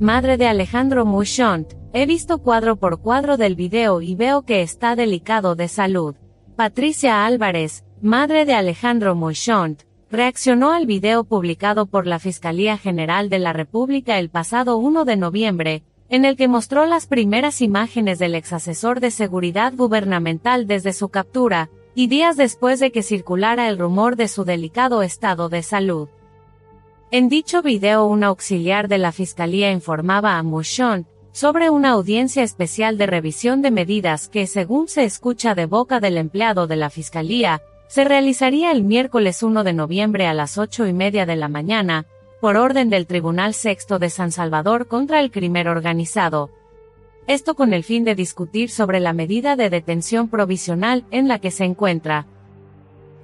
madre de Alejandro Mouchont, he visto cuadro por cuadro del video y veo que está delicado de salud. Patricia Álvarez, madre de Alejandro Mouchont, reaccionó al video publicado por la Fiscalía General de la República el pasado 1 de noviembre, en el que mostró las primeras imágenes del exasesor de seguridad gubernamental desde su captura, y días después de que circulara el rumor de su delicado estado de salud. En dicho video un auxiliar de la Fiscalía informaba a Mouchon sobre una audiencia especial de revisión de medidas que, según se escucha de boca del empleado de la Fiscalía, se realizaría el miércoles 1 de noviembre a las 8 y media de la mañana, por orden del Tribunal Sexto de San Salvador contra el crimen organizado. Esto con el fin de discutir sobre la medida de detención provisional en la que se encuentra.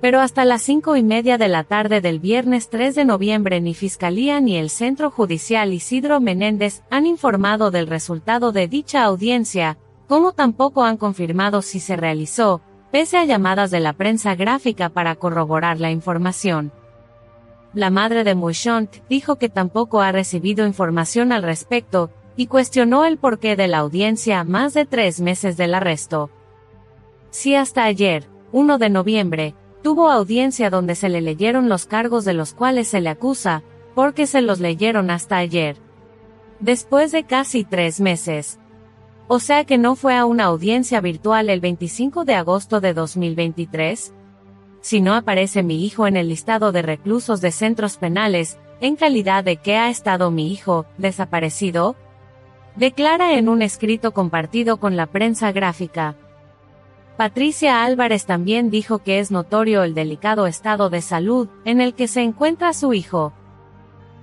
Pero hasta las cinco y media de la tarde del viernes 3 de noviembre ni Fiscalía ni el Centro Judicial Isidro Menéndez han informado del resultado de dicha audiencia, como tampoco han confirmado si se realizó, pese a llamadas de la prensa gráfica para corroborar la información. La madre de Mouchont dijo que tampoco ha recibido información al respecto, y cuestionó el porqué de la audiencia más de tres meses del arresto. Si hasta ayer, 1 de noviembre, tuvo audiencia donde se le leyeron los cargos de los cuales se le acusa, porque se los leyeron hasta ayer. Después de casi tres meses, o sea que no fue a una audiencia virtual el 25 de agosto de 2023. Si no aparece mi hijo en el listado de reclusos de centros penales, en calidad de que ha estado mi hijo, desaparecido, declara en un escrito compartido con la prensa gráfica. Patricia Álvarez también dijo que es notorio el delicado estado de salud en el que se encuentra su hijo.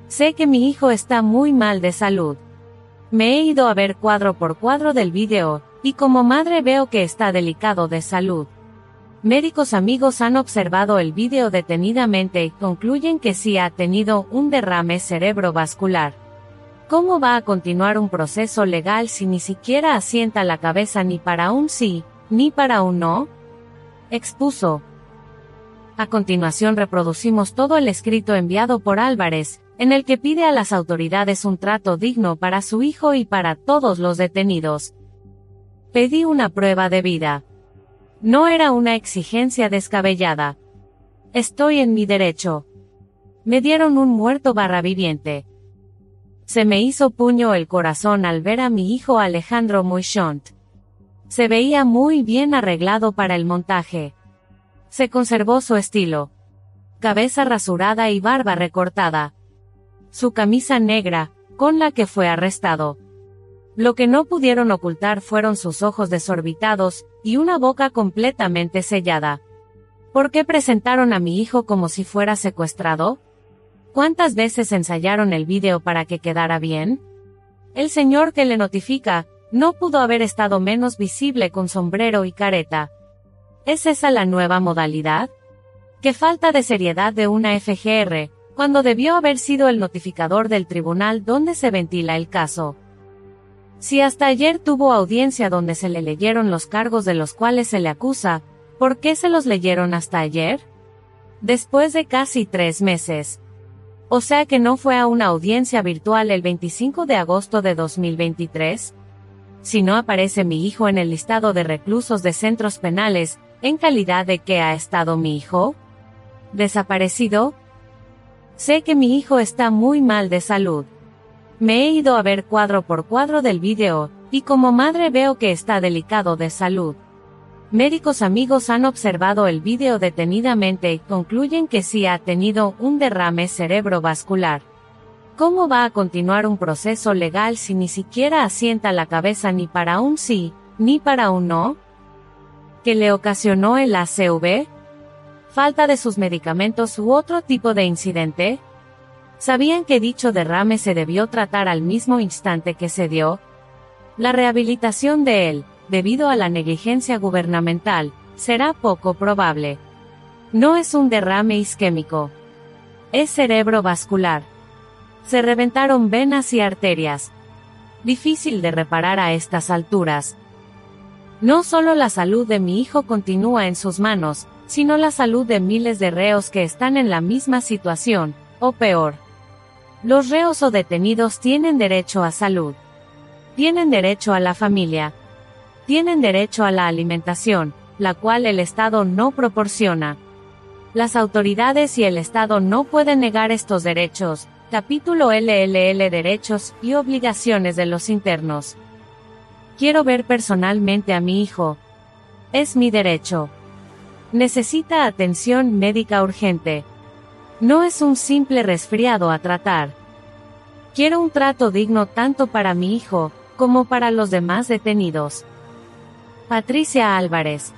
Sé que mi hijo está muy mal de salud. Me he ido a ver cuadro por cuadro del video, y como madre veo que está delicado de salud. Médicos amigos han observado el video detenidamente y concluyen que sí ha tenido un derrame cerebrovascular. ¿Cómo va a continuar un proceso legal si ni siquiera asienta la cabeza ni para un sí, ni para un no? Expuso. A continuación reproducimos todo el escrito enviado por Álvarez, en el que pide a las autoridades un trato digno para su hijo y para todos los detenidos. Pedí una prueba de vida. No era una exigencia descabellada. Estoy en mi derecho. Me dieron un muerto barra viviente. Se me hizo puño el corazón al ver a mi hijo Alejandro Mouchont. Se veía muy bien arreglado para el montaje. Se conservó su estilo. Cabeza rasurada y barba recortada su camisa negra, con la que fue arrestado. Lo que no pudieron ocultar fueron sus ojos desorbitados, y una boca completamente sellada. ¿Por qué presentaron a mi hijo como si fuera secuestrado? ¿Cuántas veces ensayaron el vídeo para que quedara bien? El señor que le notifica, no pudo haber estado menos visible con sombrero y careta. ¿Es esa la nueva modalidad? ¡Qué falta de seriedad de una FGR! cuando debió haber sido el notificador del tribunal donde se ventila el caso. Si hasta ayer tuvo audiencia donde se le leyeron los cargos de los cuales se le acusa, ¿por qué se los leyeron hasta ayer? Después de casi tres meses. O sea que no fue a una audiencia virtual el 25 de agosto de 2023. Si no aparece mi hijo en el listado de reclusos de centros penales, ¿en calidad de que ha estado mi hijo? ¿Desaparecido? Sé que mi hijo está muy mal de salud. Me he ido a ver cuadro por cuadro del video, y como madre veo que está delicado de salud. Médicos amigos han observado el video detenidamente y concluyen que sí ha tenido un derrame cerebrovascular. ¿Cómo va a continuar un proceso legal si ni siquiera asienta la cabeza ni para un sí, ni para un no? ¿Qué le ocasionó el ACV? falta de sus medicamentos u otro tipo de incidente? ¿Sabían que dicho derrame se debió tratar al mismo instante que se dio? La rehabilitación de él, debido a la negligencia gubernamental, será poco probable. No es un derrame isquémico. Es cerebrovascular. Se reventaron venas y arterias. Difícil de reparar a estas alturas. No solo la salud de mi hijo continúa en sus manos, sino la salud de miles de reos que están en la misma situación, o peor. Los reos o detenidos tienen derecho a salud. Tienen derecho a la familia. Tienen derecho a la alimentación, la cual el Estado no proporciona. Las autoridades y el Estado no pueden negar estos derechos. Capítulo LLL Derechos y obligaciones de los internos. Quiero ver personalmente a mi hijo. Es mi derecho. Necesita atención médica urgente. No es un simple resfriado a tratar. Quiero un trato digno tanto para mi hijo, como para los demás detenidos. Patricia Álvarez,